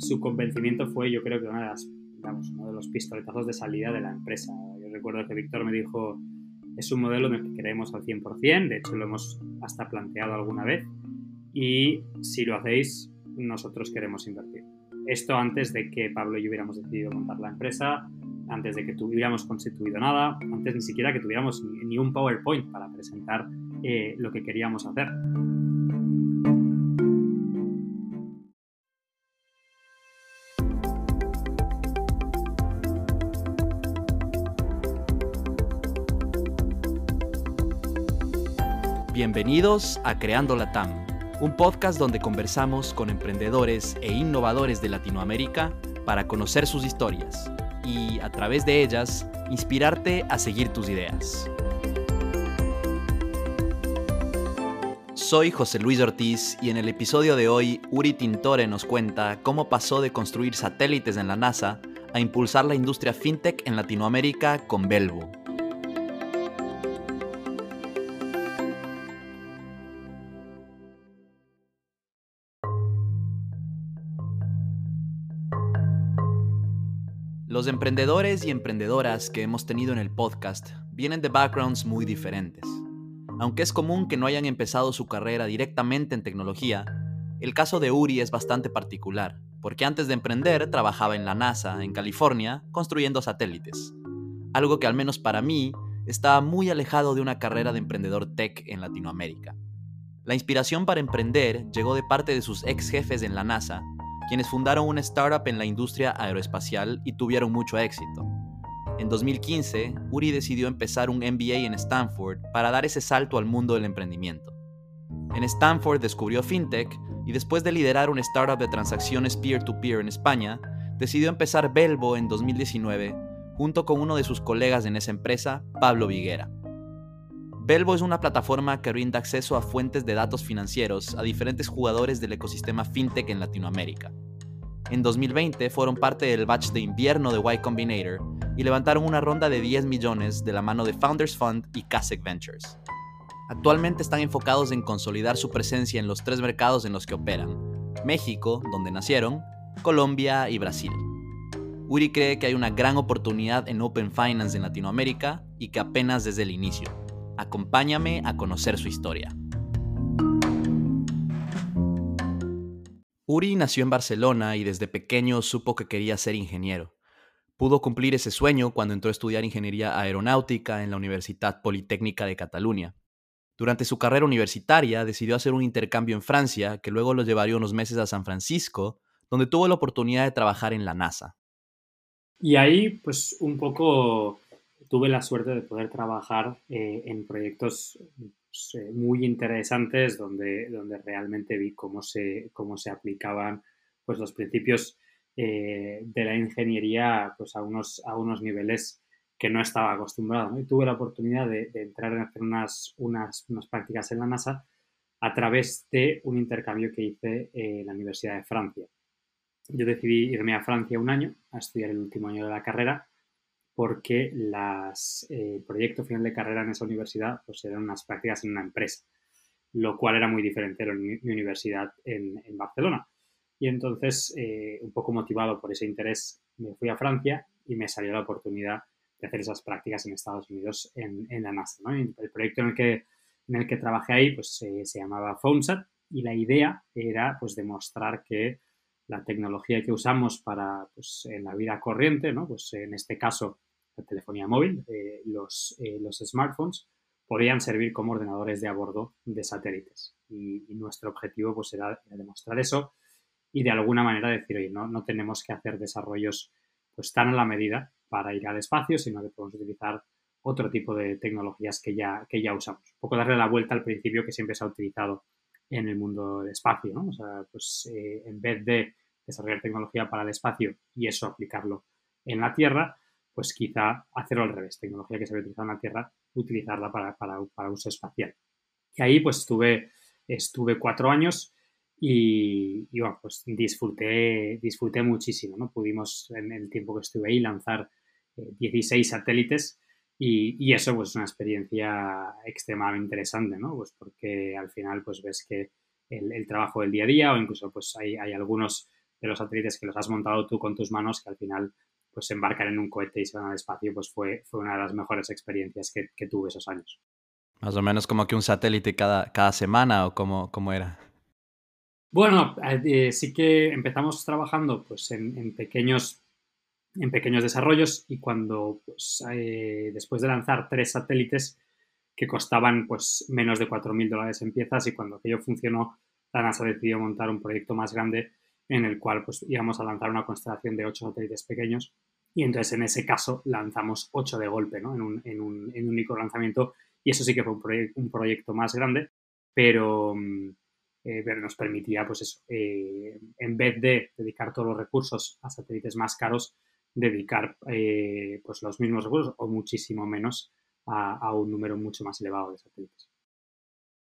Su convencimiento fue, yo creo que una de las, uno de los pistoletazos de salida de la empresa. Yo recuerdo que Víctor me dijo, es un modelo en el que creemos al 100%, de hecho lo hemos hasta planteado alguna vez, y si lo hacéis, nosotros queremos invertir. Esto antes de que Pablo y yo hubiéramos decidido montar la empresa, antes de que tuviéramos constituido nada, antes ni siquiera que tuviéramos ni, un PowerPoint para presentar eh, lo que queríamos hacer. Bienvenidos a Creando la TAM, un podcast donde conversamos con emprendedores e innovadores de Latinoamérica para conocer sus historias y, a través de ellas, inspirarte a seguir tus ideas. Soy José Luis Ortiz y en el episodio de hoy Uri Tintore nos cuenta cómo pasó de construir satélites en la NASA a impulsar la industria fintech en Latinoamérica con Belvo, Los emprendedores y emprendedoras que hemos tenido en el podcast vienen de backgrounds muy diferentes. Aunque es común que no hayan empezado su carrera directamente en tecnología, el caso de Uri es bastante particular, porque antes de emprender trabajaba en la NASA, en California, construyendo satélites. Algo que al menos para mí está muy alejado de una carrera de emprendedor tech en Latinoamérica. La inspiración para emprender llegó de parte de sus ex jefes en la NASA quienes fundaron una startup en la industria aeroespacial y tuvieron mucho éxito. En 2015, Uri decidió empezar un MBA en Stanford para dar ese salto al mundo del emprendimiento. En Stanford descubrió FinTech y después de liderar una startup de transacciones peer-to-peer -peer en España, decidió empezar Belbo en 2019 junto con uno de sus colegas en esa empresa, Pablo Viguera. Belbo es una plataforma que brinda acceso a fuentes de datos financieros a diferentes jugadores del ecosistema fintech en Latinoamérica. En 2020 fueron parte del batch de invierno de Y Combinator y levantaron una ronda de 10 millones de la mano de Founders Fund y Kasek Ventures. Actualmente están enfocados en consolidar su presencia en los tres mercados en los que operan, México, donde nacieron, Colombia y Brasil. Uri cree que hay una gran oportunidad en Open Finance en Latinoamérica y que apenas desde el inicio. Acompáñame a conocer su historia. Uri nació en Barcelona y desde pequeño supo que quería ser ingeniero. Pudo cumplir ese sueño cuando entró a estudiar ingeniería aeronáutica en la Universidad Politécnica de Cataluña. Durante su carrera universitaria decidió hacer un intercambio en Francia que luego lo llevaría unos meses a San Francisco, donde tuvo la oportunidad de trabajar en la NASA. Y ahí, pues un poco tuve la suerte de poder trabajar eh, en proyectos pues, eh, muy interesantes donde, donde realmente vi cómo se, cómo se aplicaban pues, los principios eh, de la ingeniería pues, a, unos, a unos niveles que no estaba acostumbrado. Y tuve la oportunidad de, entrar en hacer unas, unas, unas, prácticas en la NASA a través de un intercambio que hice en la Universidad de Francia. Yo decidí irme a Francia un año a estudiar el último año de la carrera porque las, eh, el proyecto final de carrera en esa universidad pues eran unas prácticas en una empresa, lo cual era muy diferente de mi, universidad en, Barcelona. Y entonces, eh, un poco motivado por ese interés, me fui a Francia y me salió la oportunidad de hacer esas prácticas en Estados Unidos en, la NASA. El proyecto en el que, en el que trabajé ahí pues, se llamaba PhoneSat y la idea era pues, demostrar que la tecnología que usamos para, pues, en la vida corriente, ¿no? Pues en este caso, la telefonía móvil, eh, los, eh, los smartphones, podían servir como ordenadores de a bordo de satélites. Y, nuestro objetivo pues era, demostrar eso y de alguna manera decir, oye, no, no tenemos que hacer desarrollos pues tan a la medida para ir al espacio, sino que podemos utilizar otro tipo de tecnologías que ya, que ya usamos. Un poco darle la vuelta al principio que siempre se ha utilizado en el mundo del espacio, ¿no? O sea, pues eh, en vez de desarrollar tecnología para el espacio y eso aplicarlo en la Tierra, pues quizá hacerlo al revés, tecnología que se había utilizado en la Tierra, utilizarla para, para, uso espacial. Y ahí pues estuve, estuve cuatro años y, bueno, pues disfruté, disfruté muchísimo, ¿no? Pudimos en el tiempo que estuve ahí lanzar 16 eh, satélites Y, eso pues es una experiencia extremadamente interesante, ¿no? Pues porque al final pues ves que el, trabajo del día a día o incluso pues hay, hay, algunos de los satélites que los has montado tú con tus manos que al final pues embarcar en un cohete y se van al espacio pues fue, fue una de las mejores experiencias que, que tuve esos años. Más o menos como que un satélite cada, cada semana o cómo, cómo era. Bueno, eh, sí que empezamos trabajando pues, en, pequeños, en pequeños desarrollos y cuando pues, eh, después de lanzar tres satélites que costaban pues, menos de 4.000 dólares en piezas y cuando aquello funcionó, la NASA decidió montar un proyecto más grande en el cual pues, íbamos a lanzar una constelación de ocho satélites pequeños y entonces en ese caso lanzamos ocho de golpe ¿no? en, un, en, un, en un único lanzamiento y eso sí que fue un, proyecto más grande, pero, mm, eh, pero nos permitía, pues eso, eh, en vez de dedicar todos los recursos a satélites más caros, dedicar eh, pues los mismos recursos o muchísimo menos a, un número mucho más elevado de satélites.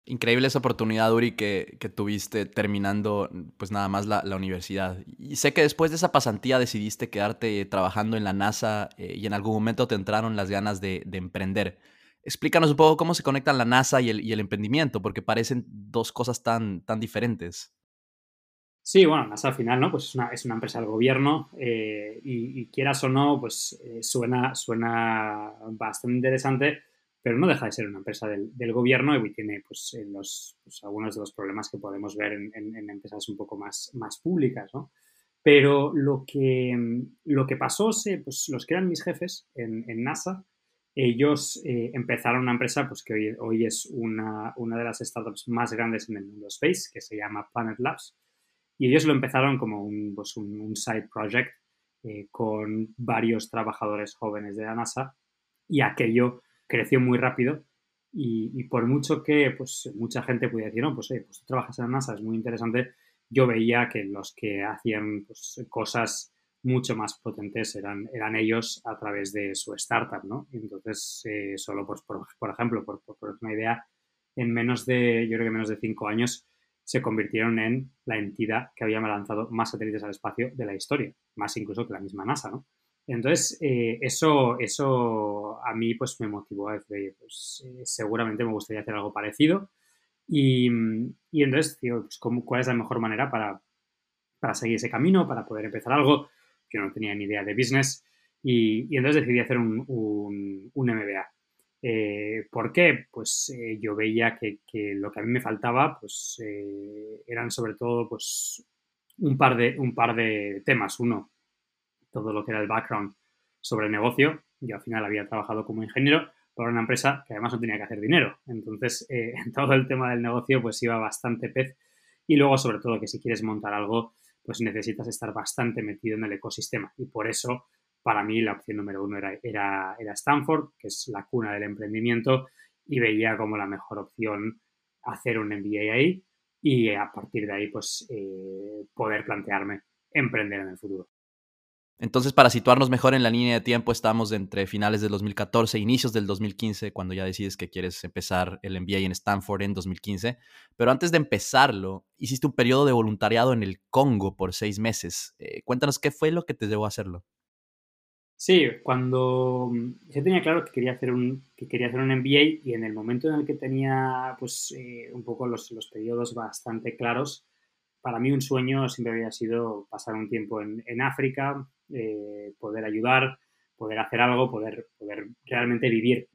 Increíble esa oportunidad, Uri, que, que tuviste terminando pues nada más la, la, universidad. Y sé que después de esa pasantía decidiste quedarte trabajando en la NASA y en algún momento te entraron las ganas de, de emprender. Explícanos un poco cómo se conectan la NASA y el, emprendimiento, porque parecen dos cosas tan, diferentes. Sí, bueno, NASA al final, ¿no? Pues es una, es una empresa del gobierno eh, y, quieras o no, pues eh, suena, suena bastante interesante, pero no deja de ser una empresa del, gobierno y tiene pues, los, pues, algunos de los problemas que podemos ver en, empresas un poco más, más públicas, ¿no? Pero lo que, lo que pasó, pues los que eran mis jefes en NASA, ellos eh, empezaron una empresa pues, que hoy, es una, de las startups más grandes en el mundo space, que se llama Planet Labs. Y ellos lo empezaron como un, pues, side project eh, con varios trabajadores jóvenes de la NASA y aquello creció muy rápido y, por mucho que pues, mucha gente pudiera decir, no, pues, pues tú trabajas en la NASA, es muy interesante, yo veía que los que hacían pues, cosas mucho más potentes eran, eran ellos a través de su startup, ¿no? Entonces, eh, solo pues, por, por, ejemplo, por, por, una idea, en menos de, yo creo que menos de cinco años, se convirtieron en la entidad que había lanzado más satélites al espacio de la historia, más incluso que la misma NASA, ¿no? Entonces, eh, eso, eso a mí pues me motivó a decir, pues eh, seguramente me gustaría hacer algo parecido. Y, y entonces, digo, pues, ¿cuál es la mejor manera para, para seguir ese camino, para poder empezar algo? Que no tenía ni idea de business, y, entonces decidí hacer un, un, MBA. Eh, ¿Por qué? Pues eh, yo veía que, lo que a mí me faltaba pues, eh, eran sobre todo pues, un, par de, un par de temas. Uno, todo lo que era el background sobre el negocio. Yo al final había trabajado como ingeniero para una empresa que además no tenía que hacer dinero. Entonces, todo el tema del negocio pues iba bastante pez. Y luego, sobre todo, que si quieres montar algo, pues necesitas estar bastante metido en el ecosistema. Y por eso, para mí, la opción número uno era, era, Stanford, que es la cuna del emprendimiento, y veía como la mejor opción hacer un MBA ahí y a partir de ahí, pues, eh, poder plantearme emprender en el futuro. Entonces, para situarnos mejor en la línea de tiempo, estamos entre finales del 2014 inicios del 2015, cuando ya decides que quieres empezar el MBA en Stanford en 2015. Pero antes de empezarlo, hiciste un periodo de voluntariado en el Congo por seis meses. Eh, cuéntanos qué fue lo que te llevó a hacerlo. Sí, cuando mm, yo tenía claro que quería hacer un, que quería hacer un MBA y en el momento en el que tenía pues, eh, un poco los, los periodos bastante claros, para mí un sueño siempre había sido pasar un tiempo en, en África, eh, poder ayudar, poder hacer algo, poder, poder realmente vivir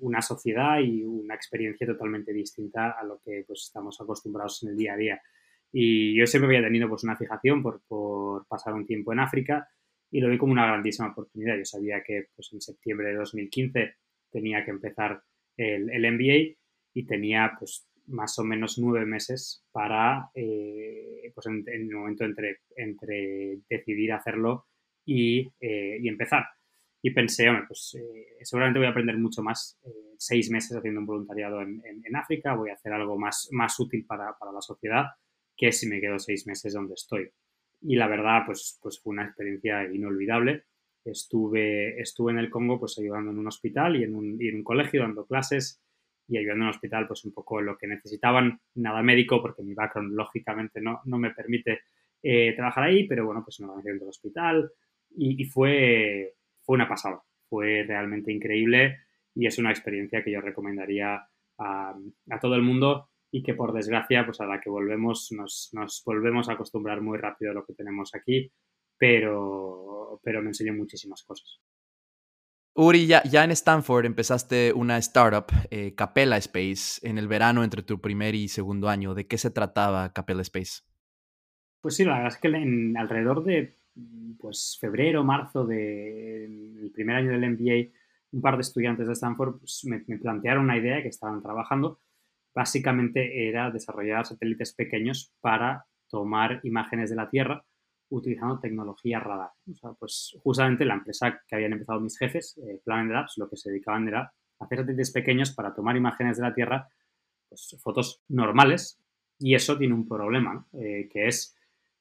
una sociedad y una experiencia totalmente distinta a lo que pues, estamos acostumbrados en el día a día. Y yo siempre había tenido pues, una fijación por, por pasar un tiempo en África y lo vi como una grandísima oportunidad. Yo sabía que pues, en septiembre de 2015 tenía que empezar el, el MBA y tenía pues más o menos nueve meses para, eh, pues en, el momento entre, entre decidir hacerlo y, eh, y empezar. Y pensé, hombre, pues eh, seguramente voy a aprender mucho más seis meses haciendo un voluntariado en, en, África, voy a hacer algo más, más útil para, para, la sociedad que si me quedo seis meses donde estoy. Y la verdad, pues, pues fue una experiencia inolvidable. Estuve, estuve en el Congo pues ayudando en un hospital y en un, y en un colegio dando clases y ayudando en el hospital pues un poco lo que necesitaban, nada médico porque mi background lógicamente no, no me permite eh, trabajar ahí, pero bueno, pues en del hospital y, y, fue, fue una pasada, fue realmente increíble y es una experiencia que yo recomendaría a, todo el mundo y que por desgracia, pues a la que volvemos, nos, nos, volvemos a acostumbrar muy rápido a lo que tenemos aquí, pero, pero me enseñó muchísimas cosas. Uri, ya, ya en Stanford empezaste una startup, eh, Capella Space, en el verano entre tu primer y segundo año. ¿De qué se trataba Capella Space? Pues sí, la verdad es que en, alrededor de pues, febrero, marzo del primer año del MBA, un par de estudiantes de Stanford pues, me, plantearon una idea que estaban trabajando. Básicamente era desarrollar satélites pequeños para tomar imágenes de la Tierra utilizando tecnología radar. Pues justamente la empresa que habían empezado mis jefes, eh, Planet Labs, lo que se dedicaban era hacer satélites pequeños para tomar imágenes de la Tierra, pues fotos normales, y eso tiene un problema, eh, que es,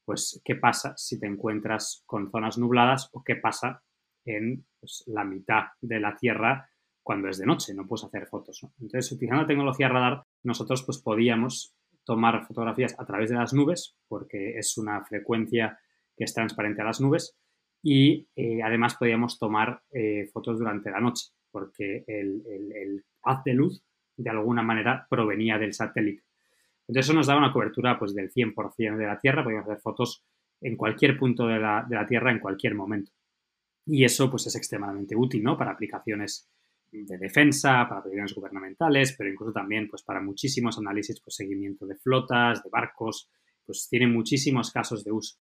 pues, qué pasa si te encuentras con zonas nubladas o qué pasa en pues, la mitad de la Tierra cuando es de noche, no puedes hacer fotos. Entonces, utilizando tecnología radar, nosotros pues podíamos tomar fotografías a través de las nubes, porque es una frecuencia que es transparente a las nubes, y eh, además podíamos tomar eh, fotos durante la noche, porque el, haz de luz de alguna manera provenía del satélite. Entonces eso nos daba una cobertura pues, del 100% de la Tierra, podíamos hacer fotos en cualquier punto de la, Tierra en cualquier momento. Y eso pues es extremadamente útil, ¿no? Para aplicaciones de defensa, para aplicaciones gubernamentales, pero incluso también pues para muchísimos análisis, pues seguimiento de flotas, de barcos, pues tiene muchísimos casos de uso.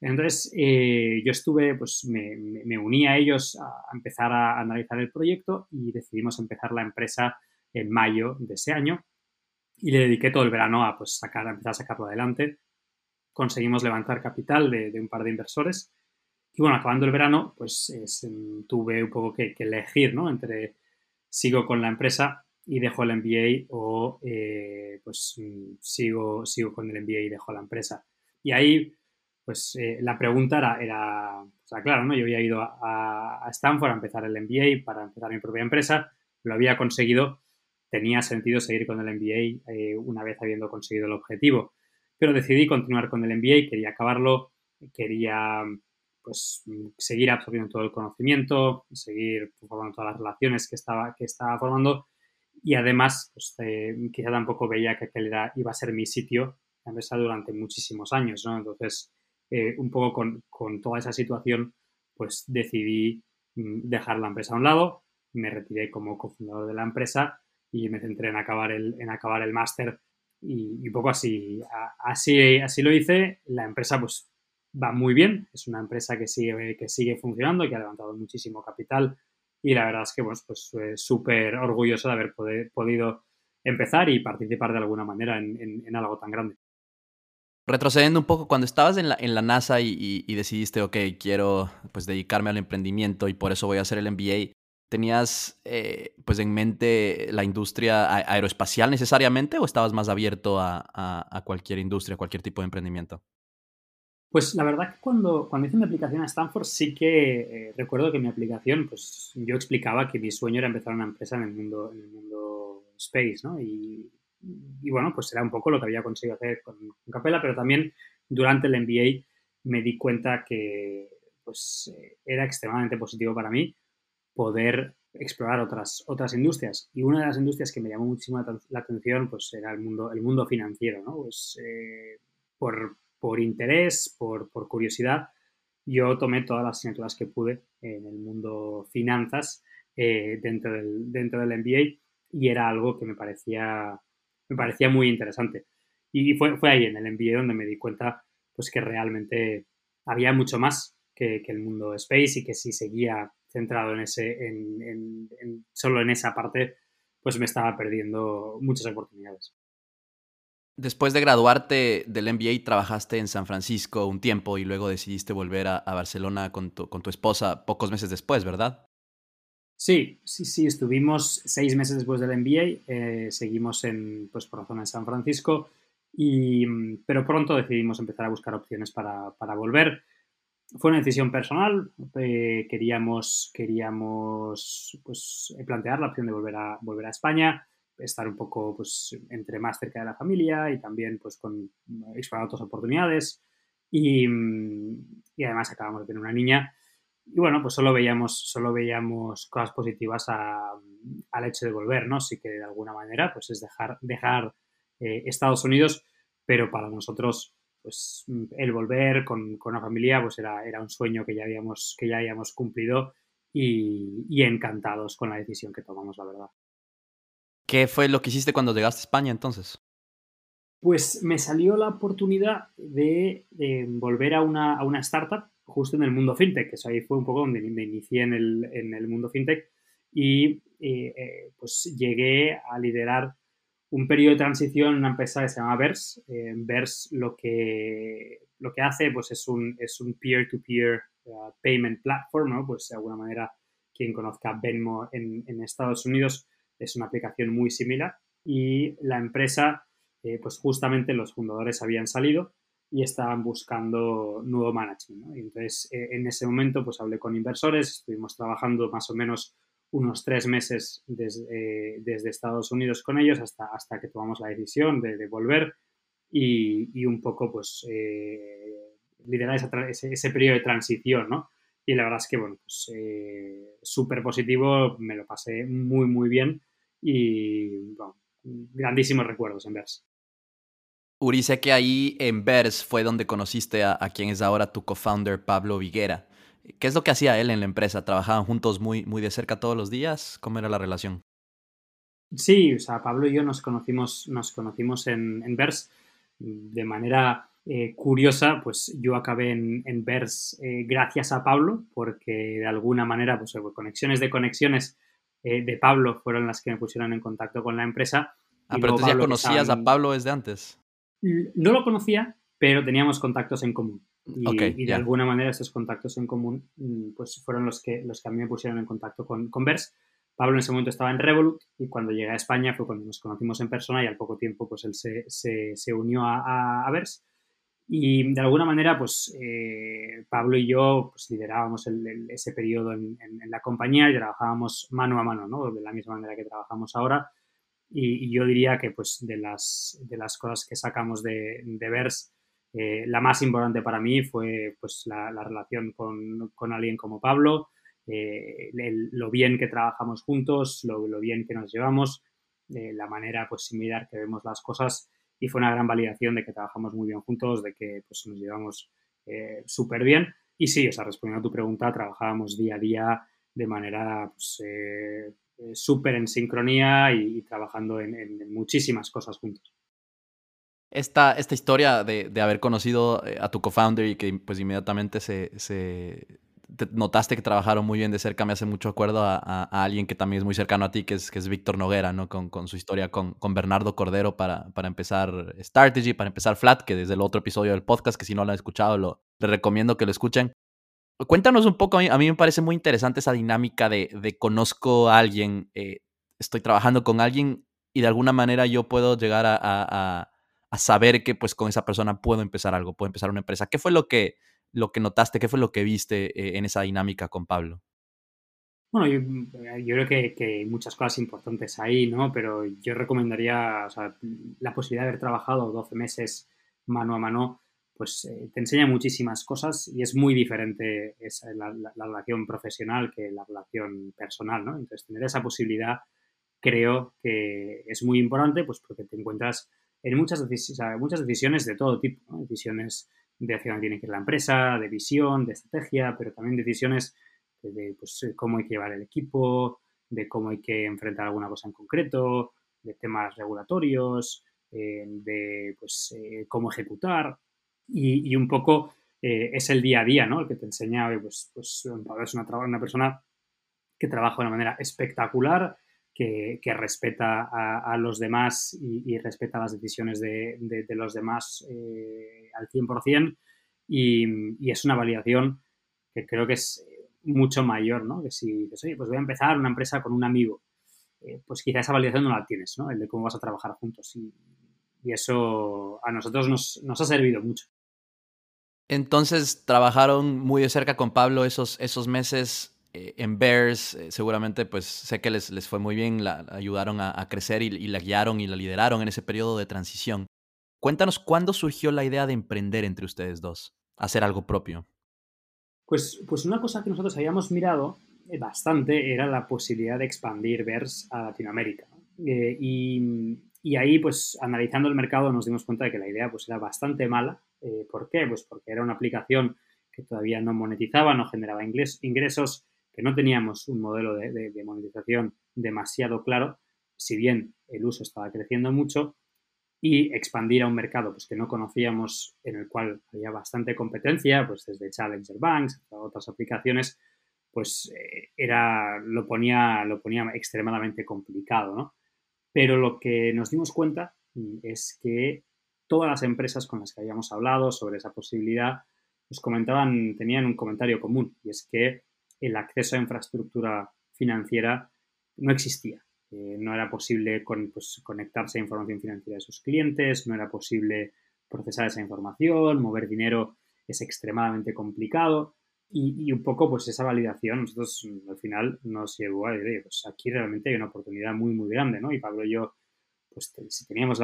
Entonces, eh, yo estuve, pues me, uní a ellos a empezar a analizar el proyecto y decidimos empezar la empresa en mayo de ese año y le dediqué todo el verano a pues sacar, a empezar a sacarlo adelante. Conseguimos levantar capital de, de un par de inversores y bueno, acabando el verano, pues em, tuve un poco que, elegir, ¿no? Entre sigo con la empresa y dejo el MBA o eh, pues mm, sigo, sigo con el MBA y dejo la empresa. Y ahí, pues eh, la pregunta era, era, o sea, claro, ¿no? Yo había ido a, Stanford a empezar el MBA para empezar mi propia empresa, lo había conseguido, tenía sentido seguir con el MBA eh, una vez habiendo conseguido el objetivo, pero decidí continuar con el MBA, quería acabarlo, quería pues seguir absorbiendo todo el conocimiento, seguir formando todas las relaciones que estaba, que estaba formando y además pues, eh, quizá tampoco veía que aquel era, iba a ser mi sitio la empresa durante muchísimos años, ¿no? Entonces, eh, un poco con, con, toda esa situación, pues decidí mm, dejar la empresa a un lado, me retiré como cofundador de la empresa y me centré en acabar el, en acabar el máster y, un poco así, así, así lo hice. La empresa pues va muy bien, es una empresa que sigue, que sigue funcionando, que ha levantado muchísimo capital y la verdad es que pues súper orgulloso de haber podido empezar y participar de alguna manera en, algo tan grande. Retrocediendo un poco, cuando estabas en la, en la NASA y, decidiste, ok, quiero pues dedicarme al emprendimiento y por eso voy a hacer el MBA, ¿tenías eh, pues en mente la industria aeroespacial necesariamente o estabas más abierto a, a cualquier industria, cualquier tipo de emprendimiento? Pues la verdad que cuando, cuando hice mi aplicación a Stanford sí que eh, recuerdo que mi aplicación, pues yo explicaba que mi sueño era empezar una empresa en el mundo, en el mundo space, ¿no? Y, bueno, pues era un poco lo que había conseguido hacer con, Capella, pero también durante el MBA me di cuenta que pues eh, era extremadamente positivo para mí poder explorar otras, otras industrias. Y una de las industrias que me llamó muchísimo la, atención pues era el mundo, el mundo financiero, ¿no? Pues eh, por, por interés, por, curiosidad, yo tomé todas las asignaturas que pude en el mundo finanzas eh, dentro, del, dentro del MBA y era algo que me parecía, me parecía muy interesante. Y fue, fue ahí en el MBA donde me di cuenta pues, que realmente había mucho más que, el mundo space y que si seguía centrado en ese, en, solo en esa parte, pues me estaba perdiendo muchas oportunidades. Después de graduarte del MBA, trabajaste en San Francisco un tiempo y luego decidiste volver a, Barcelona con tu, esposa pocos meses después, ¿verdad? Sí, sí, sí, estuvimos seis meses después del MBA, eh, seguimos en, pues, por la zona de San Francisco, y, pero pronto decidimos empezar a buscar opciones para, volver. Fue una decisión personal, eh, queríamos, queríamos pues, plantear la opción de volver a, volver a España estar un poco pues, entre más cerca de la familia y también pues, con explorar otras oportunidades. Y, y, además acabamos de tener una niña. Y bueno, pues solo veíamos, solo veíamos cosas positivas a, al hecho de volver, ¿no? Sí que de alguna manera, pues es dejar, dejar eh, Estados Unidos, pero para nosotros, pues el volver con, con, la familia, pues era, era un sueño que ya habíamos, que ya habíamos cumplido y, y encantados con la decisión que tomamos, la verdad. ¿Qué fue lo que hiciste cuando llegaste a España entonces? Pues me salió la oportunidad de, volver a una, a una, startup justo en el mundo fintech, eso ahí fue un poco donde me inicié en el, en el mundo fintech y eh, pues llegué a liderar un periodo de transición en una empresa que se llama Verse. Eh, Verse lo que, lo que hace pues es un, es un peer-to-peer uh, payment platform, ¿no? pues de alguna manera quien conozca Venmo en, en Estados Unidos es una aplicación muy similar y la empresa eh, pues justamente los fundadores habían salido y estaban buscando nuevo management. entonces, eh, en ese momento, pues hablé con inversores, estuvimos trabajando más o menos unos tres meses desde, eh, desde Estados Unidos con ellos hasta, hasta que tomamos la decisión de, volver y, un poco, pues, liderar ese, ese, periodo de transición, ¿no? Y la verdad es que, bueno, pues súper positivo, me lo pasé muy, muy bien y, grandísimos recuerdos en Vers. Uri, sé que ahí en Vers fue donde conociste a, quien es ahora tu co-founder, Pablo Viguera. ¿Qué es lo que hacía él en la empresa? ¿Trabajaban juntos muy, muy de cerca todos los días? ¿Cómo era la relación? Sí, o sea, Pablo y yo nos conocimos, nos conocimos en, en Vers de manera eh, curiosa, pues yo acabé en, en Vers eh, gracias a Pablo, porque de alguna manera, pues conexiones de conexiones eh, de Pablo fueron las que me pusieron en contacto con la empresa. Ah, pero tú ya conocías a Pablo desde antes. No lo conocía, pero teníamos contactos en común. Y, de alguna manera estos contactos en común mm, pues fueron los que, los que a mí me pusieron en contacto con, con Vers. Pablo en ese momento estaba en Revolut y cuando llegué a España fue cuando nos conocimos en persona y al poco tiempo pues él se, se, unió a, a, Vers. Y de alguna manera pues eh, Pablo y yo pues, liderábamos ese periodo en, la compañía y trabajábamos mano a mano, ¿no? de la misma manera que trabajamos ahora y, yo diría que pues de las, de las cosas que sacamos de, de VERS, eh, la más importante para mí fue pues la, relación con, con, alguien como Pablo, eh, lo bien que trabajamos juntos, lo, bien que nos llevamos, eh, la manera pues similar que vemos las cosas y fue una gran validación de que trabajamos muy bien juntos, de que pues nos llevamos súper bien. Y sí, o sea, respondiendo a tu pregunta, trabajábamos día a día de manera pues, súper en sincronía y, trabajando en, muchísimas cosas juntos. Esta, esta historia de, de haber conocido eh, a tu co-founder y que pues inmediatamente se, se notaste que trabajaron muy bien de cerca, me hace mucho acuerdo a, alguien que también es muy cercano a ti, que es, que es Víctor Noguera, ¿no? Con, con su historia con, con, Bernardo Cordero para, para empezar Strategy, para empezar Flat, que desde el otro episodio del podcast, que si no lo han escuchado, lo, les recomiendo que lo escuchen. Cuéntanos un poco, a mí, me parece muy interesante esa dinámica de, de conozco a alguien, eh, estoy trabajando con alguien y de alguna manera yo puedo llegar a, a, saber que pues con esa persona puedo empezar algo, puedo empezar una empresa. ¿Qué fue lo que, lo que notaste, qué fue lo que viste eh, en esa dinámica con Pablo? Bueno, yo, yo creo que, hay muchas cosas importantes ahí, ¿no? Pero yo recomendaría la posibilidad de haber trabajado 12 meses mano a mano pues eh, te enseña muchísimas cosas y es muy diferente esa, la, relación profesional que la relación personal, ¿no? Entonces, tener esa posibilidad creo que es muy importante, pues porque te encuentras en muchas, decisiones, muchas decisiones de todo tipo, ¿no? Decisiones de hacia dónde tiene que ir la empresa, de visión, de estrategia, pero también decisiones de, pues, cómo hay que llevar el equipo, de cómo hay que enfrentar alguna cosa en concreto, de temas regulatorios, eh, de pues, eh, cómo ejecutar y, un poco eh, es el día a día, ¿no? El que te enseña, pues, pues es una, una persona que trabaja de una manera espectacular, que, respeta a, los demás y, respeta las decisiones de, los demás eh, al 100%, y, y es una validación que creo que es mucho mayor, ¿no? Que si oye, pues voy a empezar una empresa con un amigo, eh, pues quizá esa validación no la tienes, ¿no? El de cómo vas a trabajar juntos. Y, y eso a nosotros nos, nos ha servido mucho. Entonces trabajaron muy de cerca con Pablo esos, esos meses eh, en Bears. Eh, seguramente, pues sé que les, les fue muy bien, la, ayudaron a, crecer y, la guiaron y la lideraron en ese periodo de transición. Cuéntanos cuándo surgió la idea de emprender entre ustedes dos, hacer algo propio. Pues, pues una cosa que nosotros habíamos mirado bastante era la posibilidad de expandir VERS a Latinoamérica. Eh, y, y, ahí, pues, analizando el mercado, nos dimos cuenta de que la idea, pues, era bastante mala. Eh, ¿Por qué? Pues porque era una aplicación que todavía no monetizaba, no generaba ingresos, que no teníamos un modelo de, monetización demasiado claro, si bien el uso estaba creciendo mucho, y expandir a un mercado pues, que no conocíamos, en el cual había bastante competencia, pues desde Challenger Banks hasta otras aplicaciones, pues eh, era, lo, ponía, lo ponía extremadamente complicado, ¿no? Pero lo que nos dimos cuenta es que todas las empresas con las que habíamos hablado sobre esa posibilidad, nos comentaban, tenían un comentario común, y es que el acceso a infraestructura financiera no existía. Eh, no era posible pues, conectarse a información financiera de sus clientes, no era posible procesar esa información, mover dinero es extremadamente complicado y, un poco pues esa validación nosotros al final nos llevó a decir, pues aquí realmente hay una oportunidad muy muy grande, ¿no? Y Pablo y yo pues teníamos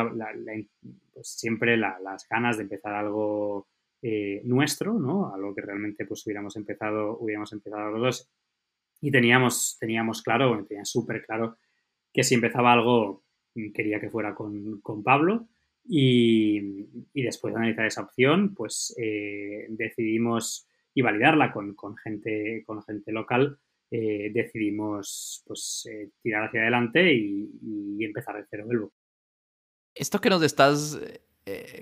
pues, siempre las ganas de empezar algo eh, nuestro, ¿no? Algo que realmente pues hubiéramos empezado, hubiéramos empezado los dos y teníamos, teníamos claro, bueno, tenía súper claro que si empezaba algo mm, quería que fuera con, Pablo y, después de analizar esa opción, pues eh, decidimos y validarla con, gente, con gente local, eh, decidimos pues tirar hacia adelante y, empezar de cero. Esto que nos estás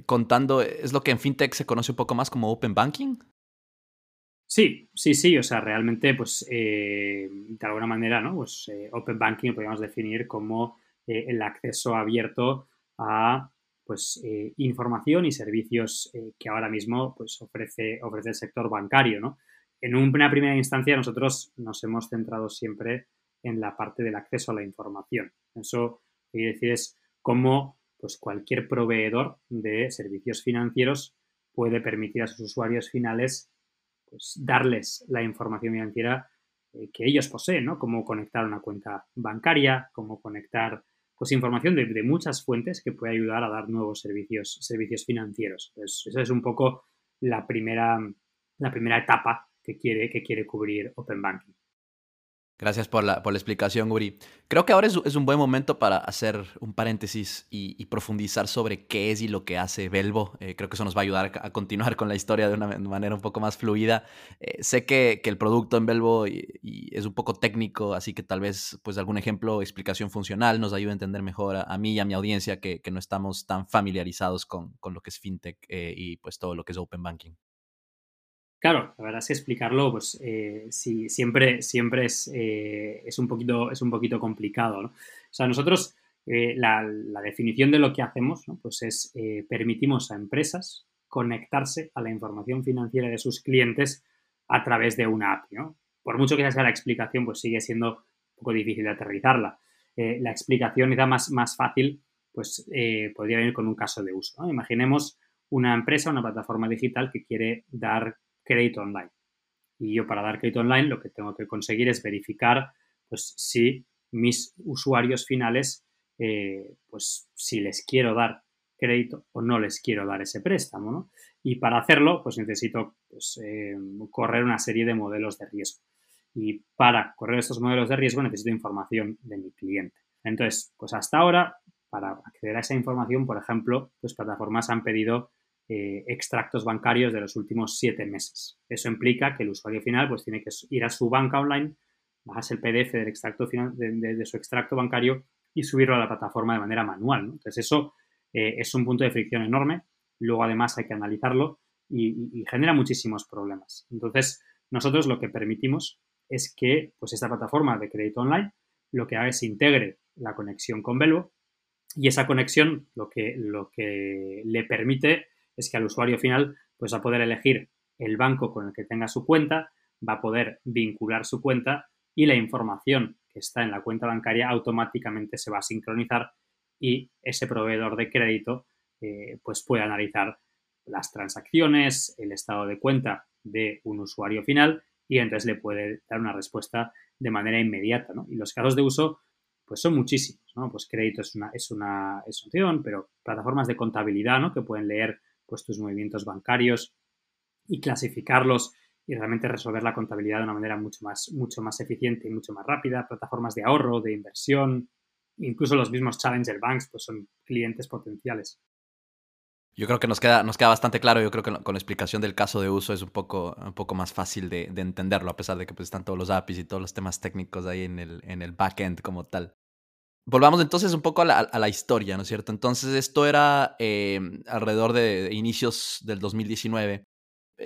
contando es lo que en FinTech se conoce un poco más como Open Banking. Sí, sí, sí, o sea, realmente, pues, eh, de alguna manera, ¿no? Pues eh, Open Banking lo podríamos definir como eh, el acceso abierto a, pues, información y servicios que ahora mismo, pues, ofrece, ofrece el sector bancario, ¿no? En una primera instancia, nosotros nos hemos centrado siempre en la parte del acceso a la información. Eso quiere decir es cómo, pues, cualquier proveedor de servicios financieros puede permitir a sus usuarios finales pues, darles la información financiera eh, que ellos poseen, ¿no? Cómo conectar una cuenta bancaria, cómo conectar pues información de, muchas fuentes que puede ayudar a dar nuevos servicios, servicios financieros. Pues esa es un poco la primera, la primera etapa que quiere, que quiere cubrir Open Banking. Gracias por la, por la explicación, Uri. Creo que ahora es, es, un buen momento para hacer un paréntesis y, profundizar sobre qué es y lo que hace Belvo. Eh, creo que eso nos va a ayudar a continuar con la historia de una manera un poco más fluida. Eh, sé que, el producto en Belvo y, es un poco técnico, así que tal vez pues algún ejemplo, explicación funcional nos ayude a entender mejor a, mí y a mi audiencia que, que, no estamos tan familiarizados con, con lo que es FinTech eh, y pues todo lo que es Open Banking. Claro, la verdad es que explicarlo, pues eh, siempre, siempre es, eh, es, un poquito, es un poquito complicado. ¿no? O sea, nosotros eh, la, definición de lo que hacemos pues es permitimos a empresas conectarse a la información financiera de sus clientes a través de una API. ¿no? Por mucho que sea la explicación, pues sigue siendo un poco difícil de aterrizarla. la explicación quizá más, más fácil, pues podría venir con un caso de uso. Imaginemos una empresa, una plataforma digital que quiere dar crédito online. Y yo para dar crédito online lo que tengo que conseguir es verificar pues si mis usuarios finales, eh, pues si les quiero dar crédito o no les quiero dar ese préstamo, ¿no? Y para hacerlo, pues necesito pues, eh, correr una serie de modelos de riesgo. Y para correr estos modelos de riesgo necesito información de mi cliente. Entonces, pues hasta ahora, para acceder a esa información, por ejemplo, pues plataformas han pedido eh, extractos bancarios de los últimos siete meses. Eso implica que el usuario final pues, tiene que ir a su banca online, bajarse el PDF del extracto de, su extracto bancario y subirlo a la plataforma de manera manual. Entonces, eso eh, es un punto de fricción enorme. Luego, además, hay que analizarlo y, genera muchísimos problemas. Entonces, nosotros lo que permitimos es que pues, esta plataforma de crédito online lo que haga es integre la conexión con Belvo y esa conexión lo que, lo que le permite es que al usuario final pues va a poder elegir el banco con el que tenga su cuenta, va a poder vincular su cuenta y la información que está en la cuenta bancaria automáticamente se va a sincronizar y ese proveedor de crédito eh, pues puede analizar las transacciones, el estado de cuenta de un usuario final y entonces le puede dar una respuesta de manera inmediata. Y los casos de uso pues son muchísimos. ¿no? Pues crédito es una, es una, es una opción, pero plataformas de contabilidad ¿no? que pueden leer pues, tus movimientos bancarios y clasificarlos y realmente resolver la contabilidad de una manera mucho más, mucho más eficiente y mucho más rápida, plataformas de ahorro, de inversión, incluso los mismos Challenger Banks pues son clientes potenciales. Yo creo que nos queda, nos queda bastante claro. Yo creo que con la explicación del caso de uso es un poco, un poco más fácil de, entenderlo, a pesar de que pues, están todos los APIs y todos los temas técnicos ahí en el, en el backend como tal. Volvamos entonces un poco a la, historia, ¿no es cierto? Entonces, esto era eh, alrededor de, inicios del 2019.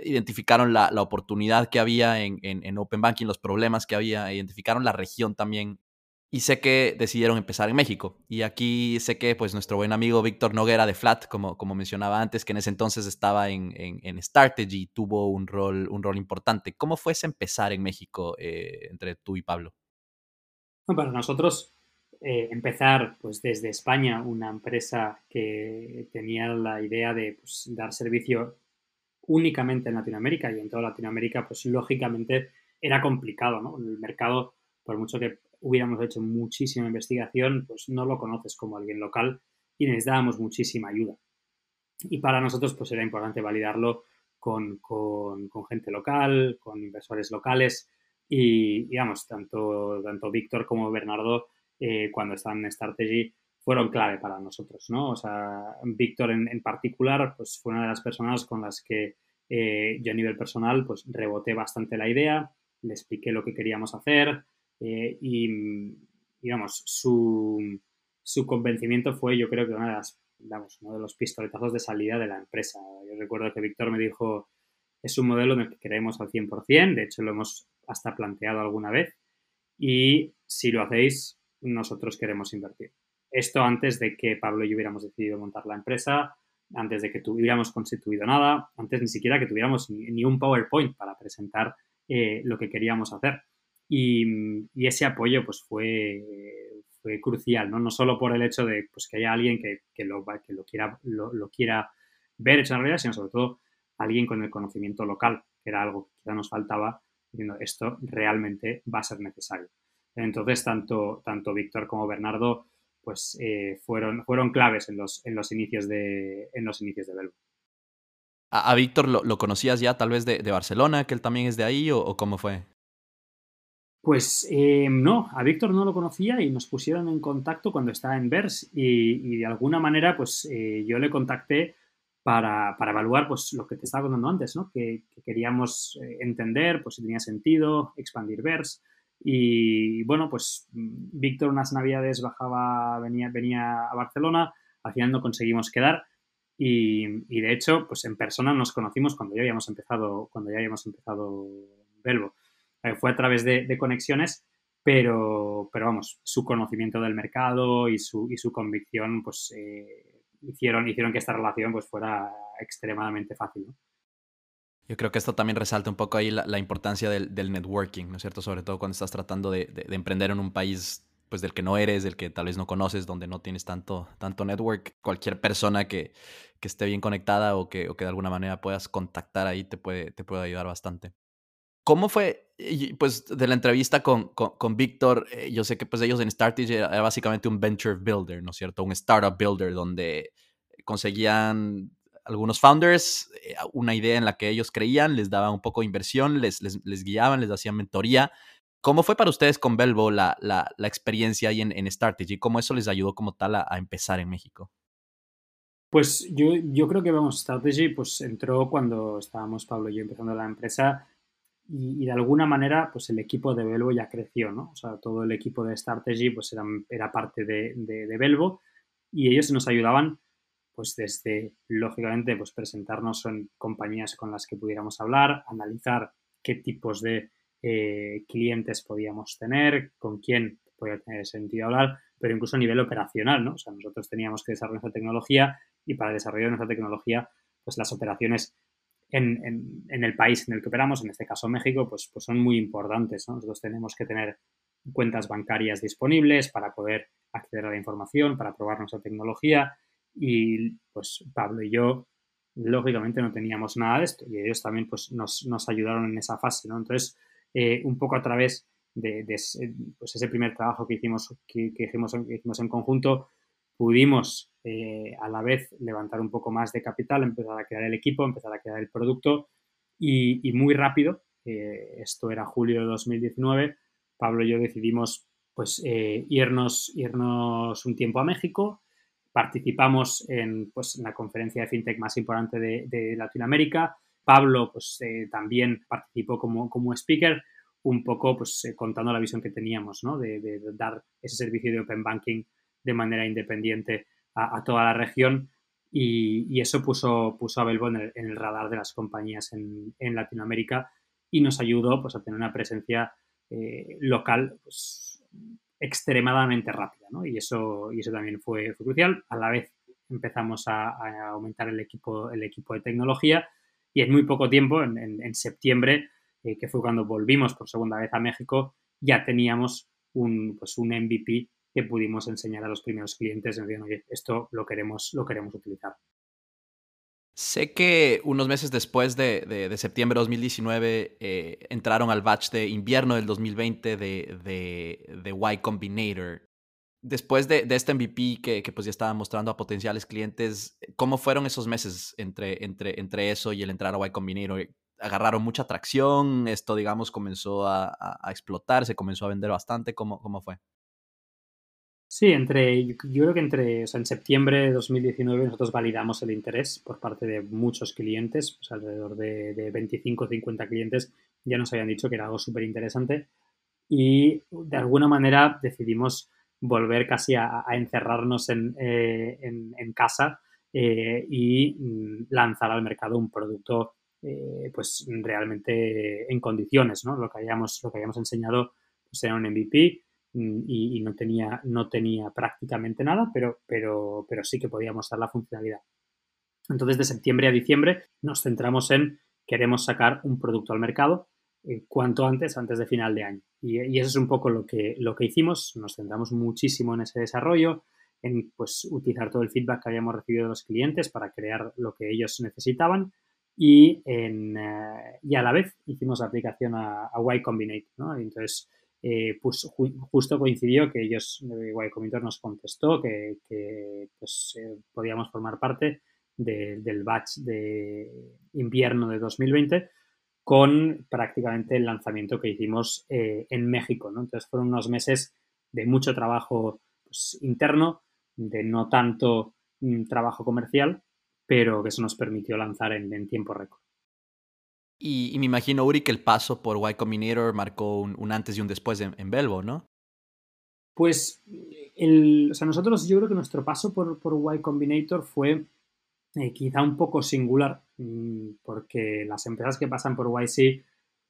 Identificaron la, oportunidad que había en, en, en, Open Banking, los problemas que había, identificaron la región también y sé que decidieron empezar en México. Y aquí sé que pues nuestro buen amigo Víctor Noguera de Flat, como, como mencionaba antes, que en ese entonces estaba en, en, Strategy, tuvo un rol, un rol importante. ¿Cómo fue ese empezar en México eh, entre tú y Pablo? para nosotros eh, empezar pues desde España, una empresa que tenía la idea de pues, dar servicio únicamente en Latinoamérica y en toda Latinoamérica, pues lógicamente era complicado, ¿no? El mercado, por mucho que hubiéramos hecho muchísima investigación, pues no lo conoces como alguien local y necesitábamos muchísima ayuda. Y para nosotros pues era importante validarlo con, con, gente local, con inversores locales y, digamos, tanto, tanto Víctor como Bernardo eh, cuando estaban en Strategy fueron clave para nosotros, ¿no? O sea, Víctor en, particular pues fue una de las personas con las que eh, yo a nivel personal pues reboté bastante la idea, le expliqué lo que queríamos hacer, eh, y, digamos, su, su, convencimiento fue, yo creo que una de las, uno de los pistoletazos de salida de la empresa. Yo recuerdo que Víctor me dijo, es un modelo en el que creemos al 100%, de hecho lo hemos hasta planteado alguna vez, y si lo hacéis, nosotros queremos invertir. Esto antes de que Pablo y yo hubiéramos decidido montar la empresa, antes de que tuviéramos constituido nada, antes ni siquiera que tuviéramos ni, un PowerPoint para presentar eh, lo que queríamos hacer. Y, ese apoyo pues fue, fue crucial, ¿no? Solo por el hecho de pues, que haya alguien que lo, quiera, lo, quiera ver hecho en realidad, sino sobre todo alguien con el conocimiento local, que era algo que quizá nos faltaba, diciendo esto realmente va a ser necesario. Entonces, tanto, tanto Víctor como Bernardo pues eh, fueron, fueron claves en los, en los inicios de en los inicios de Belvo. ¿A, Víctor lo, conocías ya tal vez de, de, Barcelona, que él también es de ahí, o cómo fue? Pues eh, no, a Víctor no lo conocía y nos pusieron en contacto cuando estaba en VERS y, de alguna manera pues eh, yo le contacté para, para, evaluar pues lo que te estaba contando antes, ¿no? Que, queríamos eh, entender pues si tenía sentido expandir VERS y bueno pues Víctor unas navidades bajaba, venía, venía a Barcelona, al final no conseguimos quedar y, y de hecho pues en persona nos conocimos cuando ya habíamos empezado, cuando ya habíamos empezado Belvo. Eh, fue a través de, conexiones, pero, pero vamos, su conocimiento del mercado y su, y su convicción, pues eh, hicieron, hicieron que esta relación pues fuera extremadamente fácil. Yo creo que esto también resalta un poco ahí la, importancia del, networking, ¿no es cierto? Sobre todo cuando estás tratando de, emprender en un país pues del que no eres, del que tal vez no conoces, donde no tienes tanto, tanto network. Cualquier persona que, esté bien conectada o que, o que de alguna manera puedas contactar ahí te puede, te puede ayudar bastante. ¿Cómo fue, pues, de la entrevista con, con, Víctor? Eh, yo sé que pues ellos en Startage era básicamente un venture builder, ¿no es cierto? Un startup builder donde conseguían algunos founders eh, una idea en la que ellos creían, les daban un poco de inversión, les, les, guiaban, les hacían mentoría. ¿Cómo fue para ustedes con Belvo la, la, la experiencia ahí en, en y ¿Cómo eso les ayudó como tal a, a empezar en México? Pues yo, yo creo que, vamos, Strategy pues entró cuando estábamos Pablo y yo empezando la empresa y, de alguna manera pues el equipo de Belvo ya creció, ¿no? O sea, todo el equipo de Strategy pues era, era parte de, de, Belvo y ellos nos ayudaban pues desde, lógicamente, pues presentarnos en compañías con las que pudiéramos hablar, analizar qué tipos de eh, clientes podíamos tener, con quién podía tener sentido hablar, pero incluso a nivel operacional, ¿no? O sea, nosotros teníamos que desarrollar nuestra tecnología y para desarrollar nuestra tecnología, pues las operaciones en, el país en el que operamos, en este caso México, pues, pues son muy importantes. Nosotros tenemos que tener cuentas bancarias disponibles para poder acceder a la información, para probar nuestra tecnología y pues Pablo y yo lógicamente no teníamos nada de esto y ellos también pues nos, ayudaron en esa fase, ¿no? Entonces, eh, un poco a través de, pues, ese, primer trabajo que hicimos, que, que hicimos en conjunto, pudimos eh, a la vez levantar un poco más de capital, empezar a crear el equipo, empezar a crear el producto y, muy rápido esto era julio de 2019, Pablo y yo decidimos pues irnos, irnos un tiempo a México, participamos en, pues, en la conferencia de fintech más importante de, Latinoamérica. Pablo pues, eh, también participó como, como speaker, un poco pues, eh, contando la visión que teníamos ¿no? de, dar ese servicio de Open Banking de manera independiente a, toda la región. Y, eso puso, puso a Belbo en el, radar de las compañías en, en, Latinoamérica y nos ayudó pues, a tener una presencia eh, local pues, extremadamente rápida, ¿no? Y eso, y eso también fue, crucial. A la vez empezamos a, aumentar el equipo, el equipo de tecnología y en muy poco tiempo, en, septiembre, eh, que fue cuando volvimos por segunda vez a México, ya teníamos un, pues un MVP que pudimos enseñar a los primeros clientes en oye, esto lo queremos, lo queremos utilizar. Sé que unos meses después de, de, septiembre de 2019 eh, entraron al batch de invierno del 2020 de, de, Y Combinator. Después de, este MVP que, que, pues ya estaba mostrando a potenciales clientes, ¿cómo fueron esos meses entre, entre, entre eso y el entrar a Y Combinator? ¿Agarraron mucha atracción? ¿Esto, digamos, comenzó a, a, explotar? ¿Se comenzó a vender bastante? ¿Cómo, cómo fue? Sí, entre, yo creo que entre, o sea, en septiembre de 2019 nosotros validamos el interés por parte de muchos clientes, pues alrededor de, de 25 o 50 clientes ya nos habían dicho que era algo súper interesante y de alguna manera decidimos volver casi a, encerrarnos en, eh, en, casa eh, y mm, lanzar al mercado un producto eh, pues realmente en condiciones, ¿no? Lo que hayamos, lo que habíamos enseñado pues era un MVP Mm, y, no, tenía, no tenía prácticamente nada, pero, pero, pero sí que podíamos dar la funcionalidad. Entonces, de septiembre a diciembre nos centramos en queremos sacar un producto al mercado eh, cuanto antes, antes de final de año. Y, eso es un poco lo que, lo que hicimos. Nos centramos muchísimo en ese desarrollo, en pues, utilizar todo el feedback que habíamos recibido de los clientes para crear lo que ellos necesitaban. Y, en, eh, y a la vez hicimos la aplicación a, a Y Combinate. ¿no? Entonces, eh, pues justo coincidió que ellos, Y Combinator nos contestó que, pues, eh, podíamos formar parte del batch de invierno de 2020 con prácticamente el lanzamiento que hicimos eh, en México. ¿no? Entonces fueron unos meses de mucho trabajo pues, interno, de no tanto mm, trabajo comercial, pero que eso nos permitió lanzar en tiempo récord. Y, me imagino, Uri, que el paso por Y Combinator marcó un, antes y un después en, en, Belvo, ¿no? Pues, el, o sea, nosotros, yo creo que nuestro paso por, por Y Combinator fue eh, quizá un poco singular, mm, porque las empresas que pasan por YC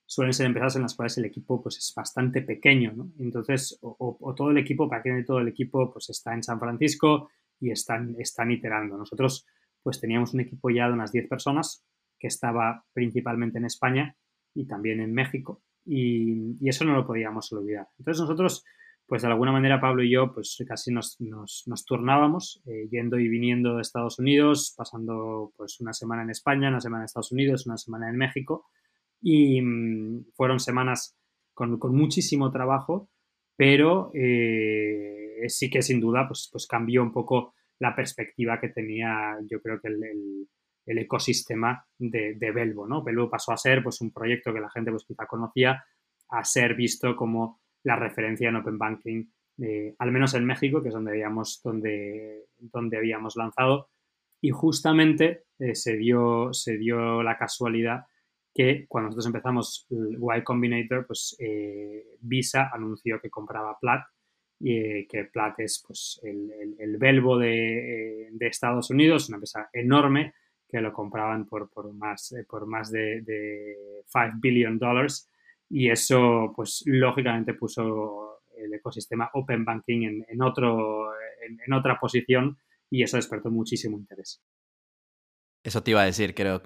suelen ser empresas en las cuales el equipo pues, es bastante pequeño, ¿no? Entonces, o, todo el equipo, para que todo el equipo, pues está en San Francisco y están, iterando. Nosotros, pues teníamos un equipo ya de unas 10 personas que estaba principalmente en España y también en México. Y, eso no lo podíamos olvidar. Entonces nosotros, pues de alguna manera Pablo y yo, pues casi nos, nos, turnábamos, eh, yendo y viniendo de Estados Unidos, pasando pues una semana en España, una semana en Estados Unidos, una semana en México. Y mm, fueron semanas con, con, muchísimo trabajo, pero eh, sí que sin duda pues, pues cambió un poco la perspectiva que tenía yo creo que el ecosistema de, de, Belvo, ¿no? Belvo pasó a ser pues, un proyecto que la gente pues, quizá conocía, a ser visto como la referencia en Open Banking, eh, al menos en México, que es donde habíamos, donde, donde habíamos lanzado. Y justamente eh, se, dio, se dio la casualidad que cuando nosotros empezamos el Y Combinator, pues eh, Visa anunció que compraba Plat, y que Plat es pues, el, el, el Belvo de, de, Estados Unidos, una empresa enorme que lo compraban por, por más, eh, por más de, de 5 billion dollars y eso pues lógicamente puso el ecosistema Open Banking en, en otro, en, otra posición y eso despertó muchísimo interés. Eso te iba a decir, creo,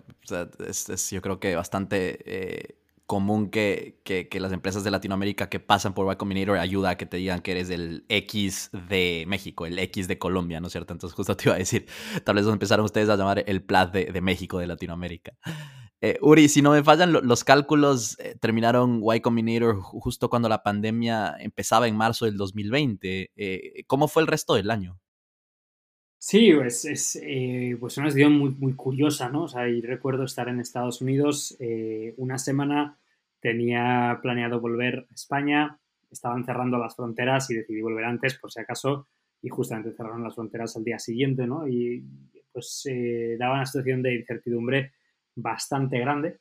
es, yo creo que bastante eh, común que, que, las empresas de Latinoamérica que pasan por Y Combinator ayuda a que te digan que eres el X de México, el X de Colombia, ¿no es cierto? Entonces justo te iba a decir, tal vez empezaron ustedes a llamar el Plat de, de México, de Latinoamérica. Eh, Uri, si no me fallan los cálculos, eh, terminaron Y Combinator justo cuando la pandemia empezaba en marzo del 2020. Eh, ¿Cómo fue el resto del año? Sí, pues es pues una situación muy, muy curiosa, ¿no? O sea, y recuerdo estar en Estados Unidos una semana tenía planeado volver a España, estaban cerrando las fronteras y decidí volver antes por si acaso y justamente cerraron las fronteras al día siguiente, ¿no? Y pues eh, daba una situación de incertidumbre bastante grande.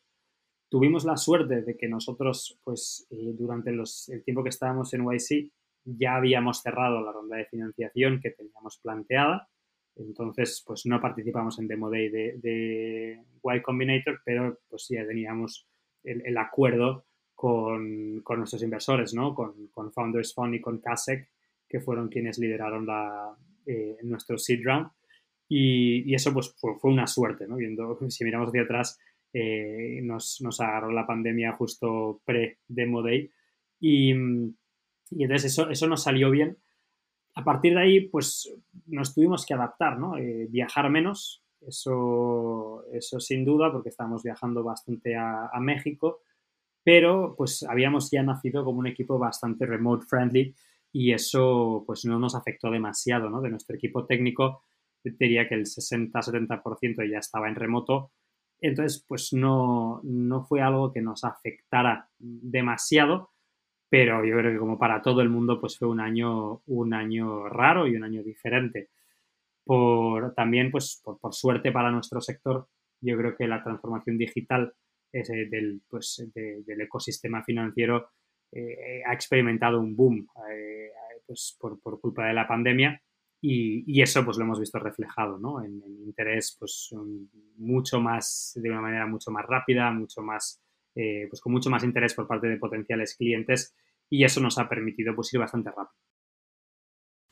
Tuvimos la suerte de que nosotros, pues eh, durante los, el tiempo que estábamos en YC, ya habíamos cerrado la ronda de financiación que teníamos planteada. Entonces, pues no participamos en Demo Day de, de Y Combinator, pero pues ya teníamos el, acuerdo con, con, nuestros inversores, ¿no? Con, con, Founders Fund y con CASEC, que fueron quienes lideraron la, eh, nuestro seed round. Y, y eso pues fue, fue, una suerte, ¿no? Viendo, si miramos hacia atrás, eh, nos, nos, agarró la pandemia justo pre-Demo Day. Y, y entonces eso, eso nos salió bien. A partir de ahí, pues nos tuvimos que adaptar, ¿no? Eh, viajar menos, eso, eso sin duda, porque estábamos viajando bastante a, México, pero pues habíamos ya nacido como un equipo bastante remote friendly y eso pues no nos afectó demasiado, ¿no? De nuestro equipo técnico, diría que el 60-70% ya estaba en remoto, entonces pues no, no fue algo que nos afectara demasiado, pero yo creo que como para todo el mundo pues fue un año, un año raro y un año diferente por también, pues, por, suerte para nuestro sector, yo creo que la transformación digital del, pues, del ecosistema financiero eh, ha experimentado un boom eh, pues, por, por, culpa de la pandemia y, y, eso pues lo hemos visto reflejado ¿no? en, interés pues mucho más de una manera mucho más rápida mucho más eh, pues con mucho más interés por parte de potenciales clientes y eso nos ha permitido pues ir bastante rápido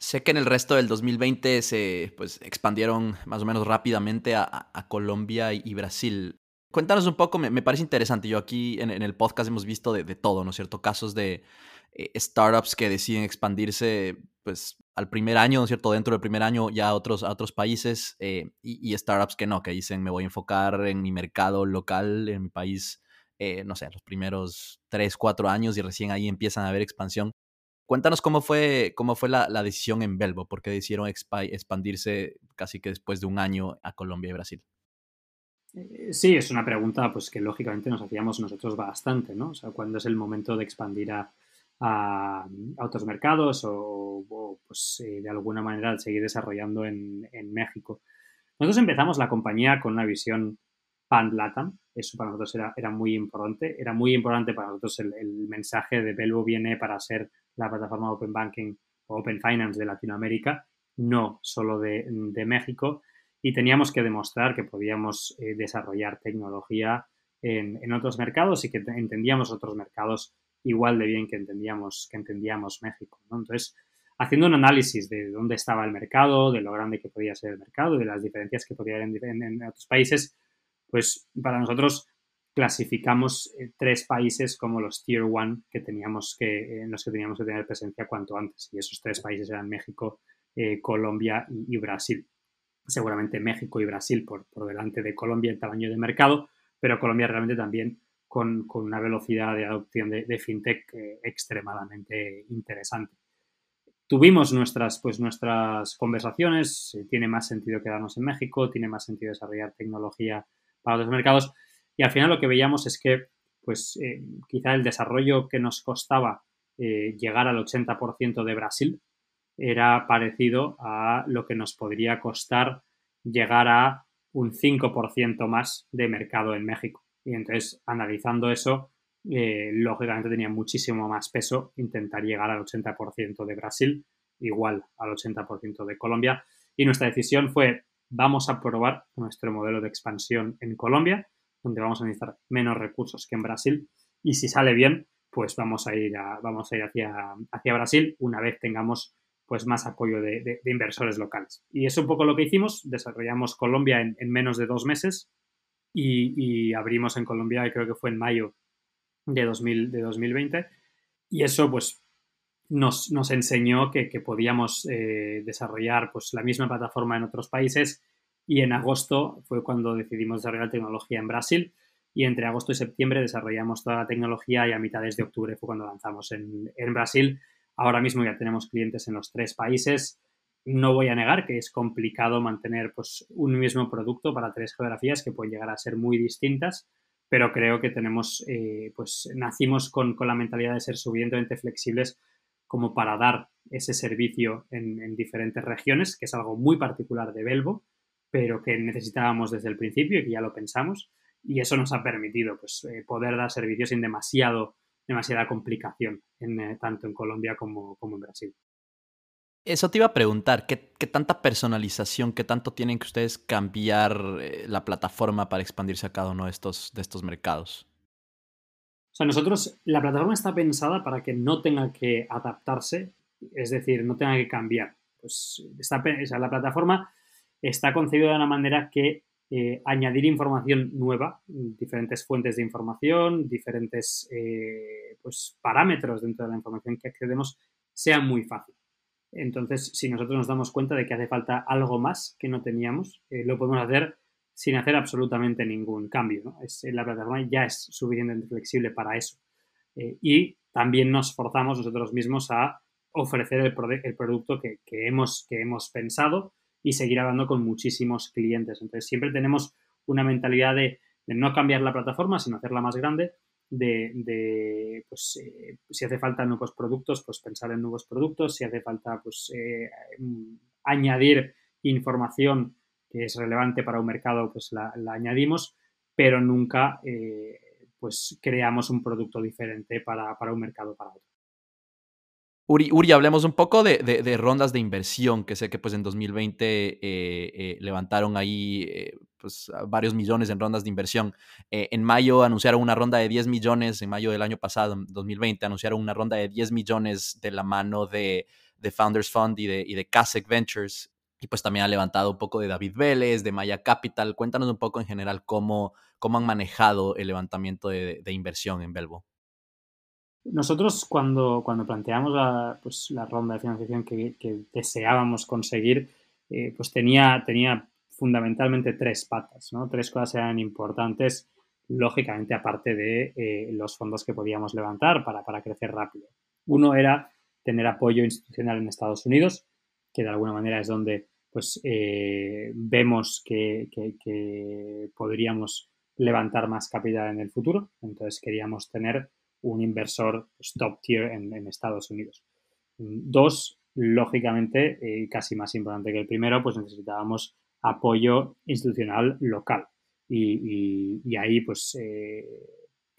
Sé que en el resto del 2020 se pues, expandieron más o menos rápidamente a, Colombia y, Brasil. Cuéntanos un poco, me, parece interesante. Yo aquí en, el podcast hemos visto de, todo, ¿no es cierto? Casos de eh, startups que deciden expandirse pues al primer año, ¿no es cierto? Dentro del primer año ya a otros, otros países eh, y, startups que no, que dicen me voy a enfocar en mi mercado local, en mi país, eh, no sé, los primeros tres, cuatro años y recién ahí empiezan a haber expansión. Cuéntanos cómo fue, cómo fue la, decisión en Belbo, por qué decidieron expandirse casi que después de un año a Colombia y Brasil. Eh, sí, es una pregunta pues, que lógicamente nos hacíamos nosotros bastante, ¿no? O sea, ¿cuándo es el momento de expandir a, a, otros mercados o, pues, eh, de alguna manera seguir desarrollando en, en, México? Nosotros empezamos la compañía con una visión pan-latam, eso para nosotros era, muy importante, era muy importante para nosotros el, mensaje de Belbo viene para ser la plataforma Open Banking o Open Finance de Latinoamérica, no solo de, México, y teníamos que demostrar que podíamos eh, desarrollar tecnología en, otros mercados y que entendíamos otros mercados igual de bien que entendíamos, que entendíamos México. Entonces, haciendo un análisis de dónde estaba el mercado, de lo grande que podía ser el mercado, de las diferencias que podía haber en otros países, pues para nosotros clasificamos eh, tres países como los Tier 1 que teníamos que, en los que teníamos que tener presencia cuanto antes. Y esos tres países eran México, eh, Colombia y, Brasil. Seguramente México y Brasil por, por, delante de Colombia en tamaño de mercado, pero Colombia realmente también con, con una velocidad de adopción de, fintech eh, extremadamente interesante. Tuvimos nuestras, pues, nuestras conversaciones, tiene más sentido quedarnos en México, tiene más sentido desarrollar tecnología para otros mercados, y al final lo que veíamos es que, pues, eh, quizá el desarrollo que nos costaba eh, llegar al 80% de Brasil era parecido a lo que nos podría costar llegar a un 5% más de mercado en México. Y entonces, analizando eso, eh, lógicamente tenía muchísimo más peso intentar llegar al 80% de Brasil, igual al 80% de Colombia. Y nuestra decisión fue, vamos a probar nuestro modelo de expansión en Colombia donde vamos a necesitar menos recursos que en Brasil. Y si sale bien, pues vamos a ir, vamos a ir hacia, hacia Brasil una vez tengamos pues más apoyo de, inversores locales. Y es un poco lo que hicimos. Desarrollamos Colombia en, menos de dos meses y, abrimos en Colombia, creo que fue en mayo de, 2000, de 2020. Y eso pues nos, enseñó que, podíamos eh, desarrollar pues, la misma plataforma en otros países y en agosto fue cuando decidimos desarrollar tecnología en Brasil y entre agosto y septiembre desarrollamos toda la tecnología y a mitades de octubre fue cuando lanzamos en, Brasil. Ahora mismo ya tenemos clientes en los tres países. No voy a negar que es complicado mantener pues, un mismo producto para tres geografías que pueden llegar a ser muy distintas, pero creo que tenemos, eh, pues nacimos con, la mentalidad de ser suficientemente flexibles como para dar ese servicio en, diferentes regiones, que es algo muy particular de Belvo, pero que necesitábamos desde el principio y que ya lo pensamos. Y eso nos ha permitido pues, eh, poder dar servicios sin demasiado, demasiada complicación, en, tanto en Colombia como, como en Brasil. Eso te iba a preguntar, ¿qué, tanta personalización, qué tanto tienen que ustedes cambiar eh, la plataforma para expandirse a cada uno de estos, de estos mercados? Sea, nosotros, la plataforma está pensada para que no tenga que adaptarse, es decir, no tenga que cambiar. Pues está, o la plataforma está concebida de una manera que eh, añadir información nueva, diferentes fuentes de información, diferentes eh, pues, parámetros dentro de la información que accedemos, sea muy fácil. Entonces, si nosotros nos damos cuenta de que hace falta algo más que no teníamos, eh, lo podemos hacer sin hacer absolutamente ningún cambio. Es, la plataforma ya es suficientemente flexible para eso. Eh, y también nos forzamos nosotros mismos a ofrecer el, producto que, hemos, pensado y seguir hablando con muchísimos clientes. Entonces, siempre tenemos una mentalidad de no cambiar la plataforma, sino hacerla más grande de, pues, eh, si hace falta nuevos productos, pues pensar en nuevos productos, si hace falta, pues, eh, añadir información que es relevante para un mercado, pues la, añadimos, pero nunca, eh, pues, creamos un producto diferente para, para un mercado para otro. Uri, hablemos un poco de, rondas de inversión, que sé que pues en 2020 eh, eh, levantaron ahí pues, varios millones en rondas de inversión. en mayo anunciaron una ronda de 10 millones, en mayo del año pasado, 2020, anunciaron una ronda de 10 millones de la mano de, Founders Fund y de, y de Kasek Ventures. Y pues también ha levantado un poco de David Vélez, de Maya Capital. Cuéntanos un poco en general cómo, cómo han manejado el levantamiento de, inversión en Belvo. Nosotros cuando, cuando planteamos la, pues, la ronda de financiación que, deseábamos conseguir, eh, pues tenía, tenía fundamentalmente tres patas, ¿no? Tres cosas eran importantes, lógicamente, aparte de eh, los fondos que podíamos levantar para, para crecer rápido. Uno era tener apoyo institucional en Estados Unidos, que de alguna manera es donde pues eh, vemos que, que, podríamos levantar más capital en el futuro. Entonces queríamos tener un inversor top tier en, Estados Unidos. Dos, lógicamente, y casi más importante que el primero, pues necesitábamos apoyo institucional local. Y, ahí, pues, eh,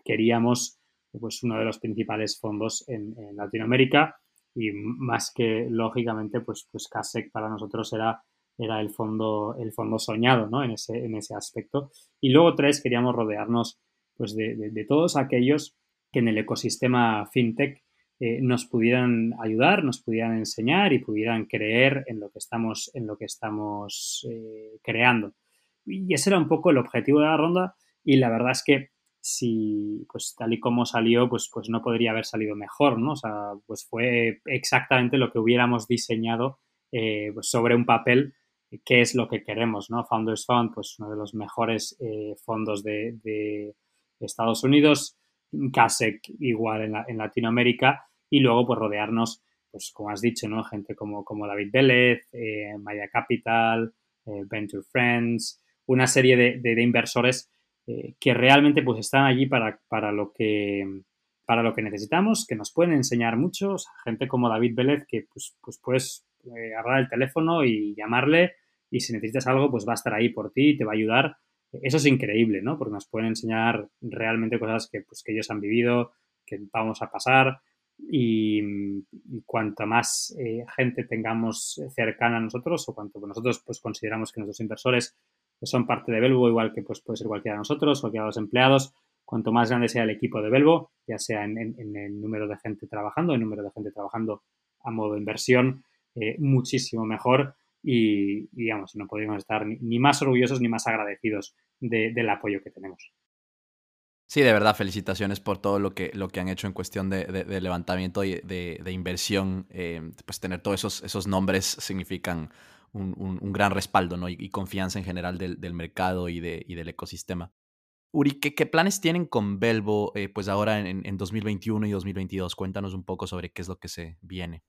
queríamos pues, uno de los principales fondos en, Latinoamérica y más que, lógicamente, pues, pues CASEC para nosotros era, era el, fondo, el fondo soñado, ¿no? En ese, en ese aspecto. Y luego, tres, queríamos rodearnos pues, de todos aquellos que en el ecosistema fintech eh, nos pudieran ayudar, nos pudieran enseñar y pudieran creer en lo que estamos, en lo que estamos eh, creando. Y ese era un poco el objetivo de la ronda y la verdad es que si, pues tal y como salió, pues, pues no podría haber salido mejor, ¿no? O sea, pues fue exactamente lo que hubiéramos diseñado eh, pues sobre un papel, qué es lo que queremos, ¿no? Founders Fund, pues uno de los mejores fondos de, de Estados Unidos, CASEC igual en, Latinoamérica y luego pues rodearnos, pues como has dicho, ¿no? Gente como, como David Vélez, eh, Maya Capital, eh, Venture Friends, una serie de, inversores eh, que realmente pues están allí para, para, lo que, para lo que necesitamos, que nos pueden enseñar mucho, gente como David Vélez que pues, pues puedes agarrar el teléfono y llamarle y si necesitas algo pues va a estar ahí por ti y te va a ayudar. Eso es increíble, ¿no? Porque nos pueden enseñar realmente cosas que, pues, que ellos han vivido, que vamos a pasar. Y, cuanto más eh, gente tengamos cercana a nosotros o cuanto nosotros pues consideramos que nuestros inversores son parte de Belvo, igual que pues puede ser cualquiera de nosotros, cualquiera de los empleados, cuanto más grande sea el equipo de Belvo, ya sea en, el número de gente trabajando, el número de gente trabajando a modo de inversión, eh, muchísimo mejor y, digamos, no podríamos estar ni, más orgullosos ni más agradecidos del apoyo que tenemos. Sí, de verdad, felicitaciones por todo lo que, lo que han hecho en cuestión de, levantamiento y de, inversión. Eh, pues tener todos esos, esos nombres significan un, gran respaldo ¿no? y, confianza en general del, mercado y, del ecosistema. Uri, ¿qué, planes tienen con Belvo eh, pues ahora en, en 2021 y 2022? Cuéntanos un poco sobre qué es lo que se viene.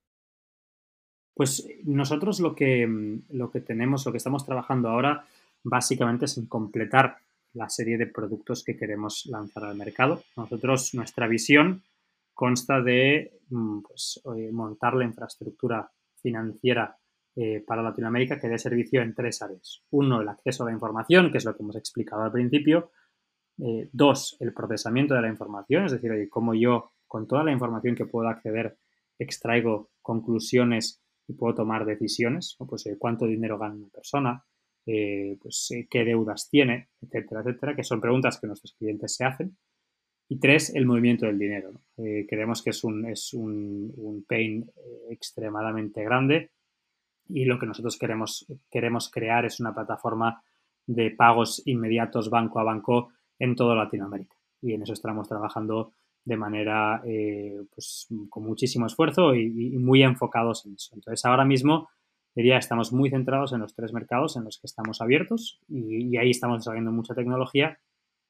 Pues nosotros lo que, lo que tenemos, lo que estamos trabajando ahora, básicamente es en completar la serie de productos que queremos lanzar al mercado. Nosotros, nuestra visión consta de mm, pues, montar la infraestructura financiera eh, para Latinoamérica que dé servicio en tres áreas. Uno, el acceso a la información, que es lo que hemos explicado al principio. Eh, dos, el procesamiento de la información, es decir, cómo yo, con toda la información que puedo acceder, extraigo conclusiones y puedo tomar decisiones, pues eh, cuánto dinero gana una persona, pues qué deudas tiene, etcétera, etcétera, que son preguntas que nuestros clientes se hacen. Y tres, el movimiento del dinero. creemos que es un, es un pain extremadamente grande y lo que nosotros queremos, queremos crear es una plataforma de pagos inmediatos banco a banco en toda Latinoamérica. Y en eso estamos trabajando de manera eh, pues, con muchísimo esfuerzo y, muy enfocados en eso. Entonces, ahora mismo, diría, estamos muy centrados en los tres mercados en los que estamos abiertos y, ahí estamos desarrollando mucha tecnología.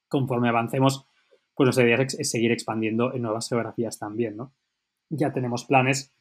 Conforme avancemos, pues nuestra idea es, seguir expandiendo en nuevas geografías también, ¿no? Ya tenemos planes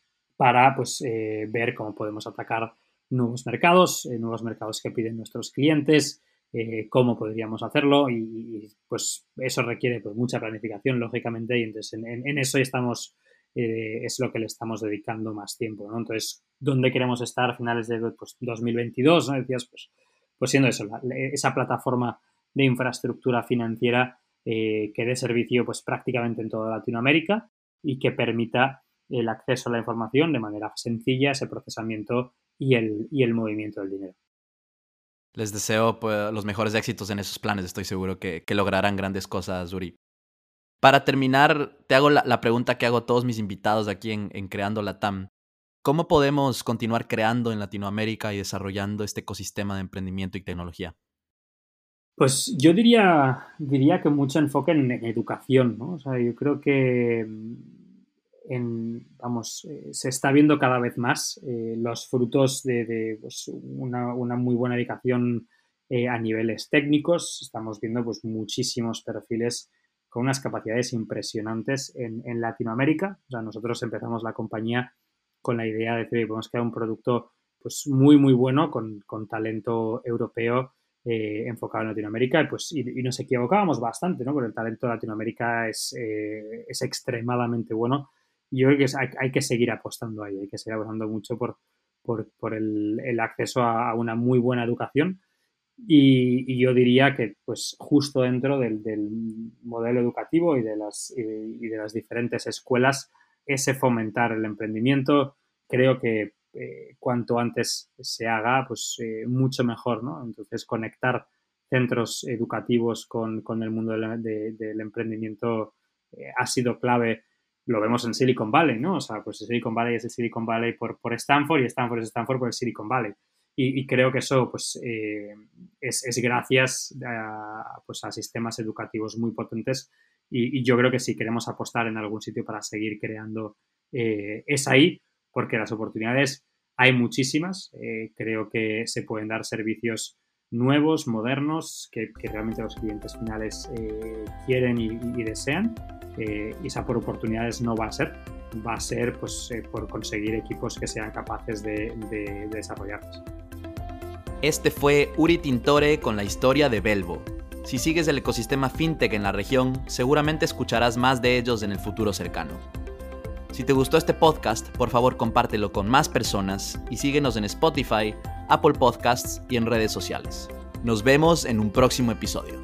para pues, eh, ver cómo podemos atacar nuevos mercados, eh, nuevos mercados que piden nuestros clientes, eh, cómo podríamos hacerlo y, pues eso requiere pues, mucha planificación, lógicamente, y entonces en, eso estamos, es lo que le estamos dedicando más tiempo, ¿no? Entonces, ¿dónde queremos estar a finales de pues, 2022? ¿no? Decías, pues, pues siendo eso, esa plataforma de infraestructura financiera que dé servicio pues prácticamente en toda Latinoamérica y que permita el acceso a la información de manera sencilla, ese procesamiento y el, y el movimiento del dinero. Les deseo pues, los mejores éxitos en esos planes. Estoy seguro que, lograrán grandes cosas, Uri. Para terminar, te hago la, pregunta que hago a todos mis invitados aquí en, en Creando la TAM. ¿Cómo podemos continuar creando en Latinoamérica y desarrollando este ecosistema de emprendimiento y tecnología? Pues yo diría, diría que mucho enfoque en, en educación, ¿no? O sea, yo creo que vamos, eh, se está viendo cada vez más eh, los frutos de, pues, una, muy buena dedicación eh, a niveles técnicos. Estamos viendo pues, muchísimos perfiles con unas capacidades impresionantes en, Latinoamérica. O nosotros empezamos la compañía con la idea de que podemos crear un producto pues, muy, muy bueno con, talento europeo enfocado en Latinoamérica y, pues, y, nos equivocábamos bastante, ¿no? Porque el talento de Latinoamérica es, es extremadamente bueno yo creo que hay, que seguir apostando ahí, hay que seguir apostando mucho por, por, el, acceso a, una muy buena educación. Y, yo diría que, pues, justo dentro del, modelo educativo y de, las, y las diferentes escuelas, ese fomentar el emprendimiento, creo que eh, cuanto antes se haga, pues eh, mucho mejor, ¿no? Entonces, conectar centros educativos con, el mundo del emprendimiento eh, ha sido clave lo vemos en Silicon Valley, ¿no? O sea, pues Silicon Valley es el Silicon Valley por, por Stanford y Stanford es Stanford por el Silicon Valley. Y, creo que eso pues, eh, es, gracias a, pues, a sistemas educativos muy potentes y, yo creo que si queremos apostar en algún sitio para seguir creando eh, es ahí, porque las oportunidades hay muchísimas. Eh, creo que se pueden dar servicios nuevos, modernos, que, realmente los clientes finales quieren y desean eh, y esa por oportunidades no va a ser, va a ser pues, eh, por conseguir equipos que sean capaces de, de, desarrollarlos. Este fue Uri Tintore con la historia de Belvo. Si sigues el ecosistema fintech en la región, seguramente escucharás más de ellos en el futuro cercano. Si te gustó este podcast, por favor compártelo con más personas y síguenos en Spotify, Apple Podcasts y en redes sociales. Nos vemos en un próximo episodio.